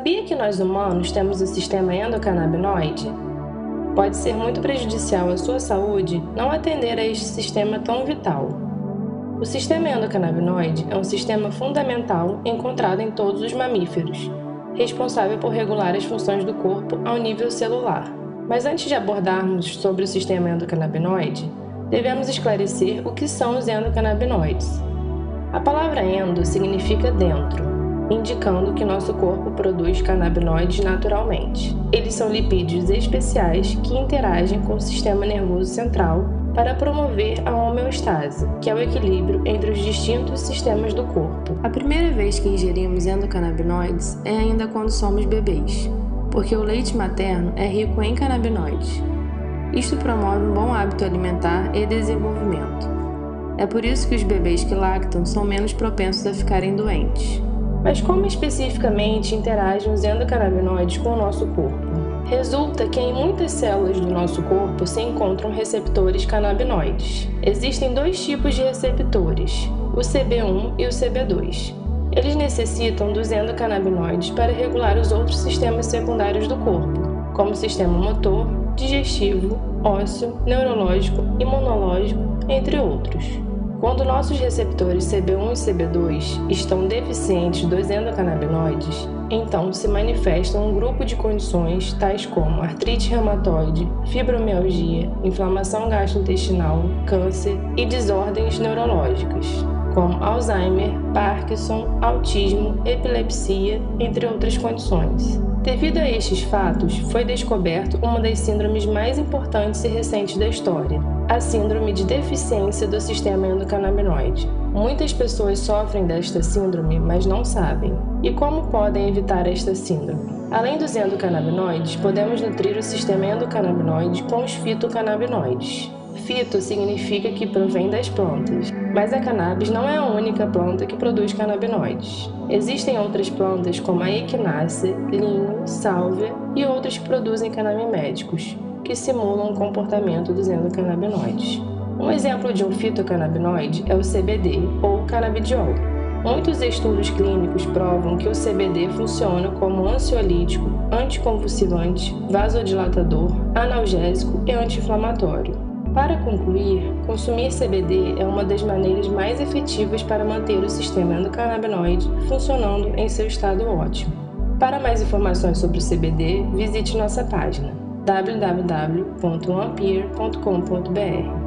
Sabia que nós humanos temos o sistema endocannabinoide? Pode ser muito prejudicial à sua saúde não atender a este sistema tão vital. O sistema endocannabinoide é um sistema fundamental encontrado em todos os mamíferos, responsável por regular as funções do corpo ao nível celular. Mas antes de abordarmos sobre o sistema endocannabinoide, devemos esclarecer o que são os endocannabinoides. A palavra endo significa dentro, indicando que nosso corpo produz canabinoides naturalmente. Eles são lipídios especiais que interagem com o sistema nervoso central para promover a homeostase, que é o equilíbrio entre os distintos sistemas do corpo. A primeira vez que ingerimos endocannabinoides é ainda quando somos bebês, porque o leite materno é rico em canabinoides. Isto promove um bom hábito alimentar e desenvolvimento. É por isso que os bebês que lactam são menos propensos a ficarem doentes. Mas como especificamente interagem os endocannabinoides com o nosso corpo? Resulta que em muitas células do nosso corpo se encontram receptores canabinoides. Existem dois tipos de receptores, o CB1 e o CB2. Eles necessitam dos endocannabinoides para regular os outros sistemas secundários do corpo, como o sistema motor, digestivo, ósseo, neurológico, imunológico, entre outros. Quando nossos receptores CB1 e CB2 estão deficientes dos endocannabinoides, então se manifestam um grupo de condições tais como artrite reumatoide, fibromialgia, inflamação gastrointestinal, câncer e desordens neurológicas, como Alzheimer, Parkinson, autismo, epilepsia, entre outras condições. Devido a estes fatos, foi descoberto uma das síndromes mais importantes e recentes da história, a síndrome de deficiência do sistema endocannabinoide. Muitas pessoas sofrem desta síndrome, mas não sabem. E como podem evitar esta síndrome? Além dos endocannabinoides, podemos nutrir o sistema endocannabinoide com os fitocannabinoides. Fito significa que provém das plantas, mas a cannabis não é a única planta que produz canabinoides. Existem outras plantas como a equinácea, linho, sálvia e outras que produzem canabimédicos, que simulam o comportamento dos endocannabinoides. Um exemplo de um fitocannabinoide é o CBD ou canabidiol. Muitos estudos clínicos provam que o CBD funciona como ansiolítico, anticonvulsivante, vasodilatador, analgésico e anti-inflamatório. Para concluir, consumir CBD é uma das maneiras mais efetivas para manter o sistema endocannabinoide funcionando em seu estado ótimo. Para mais informações sobre o CBD, visite nossa página www.ampere.com.br.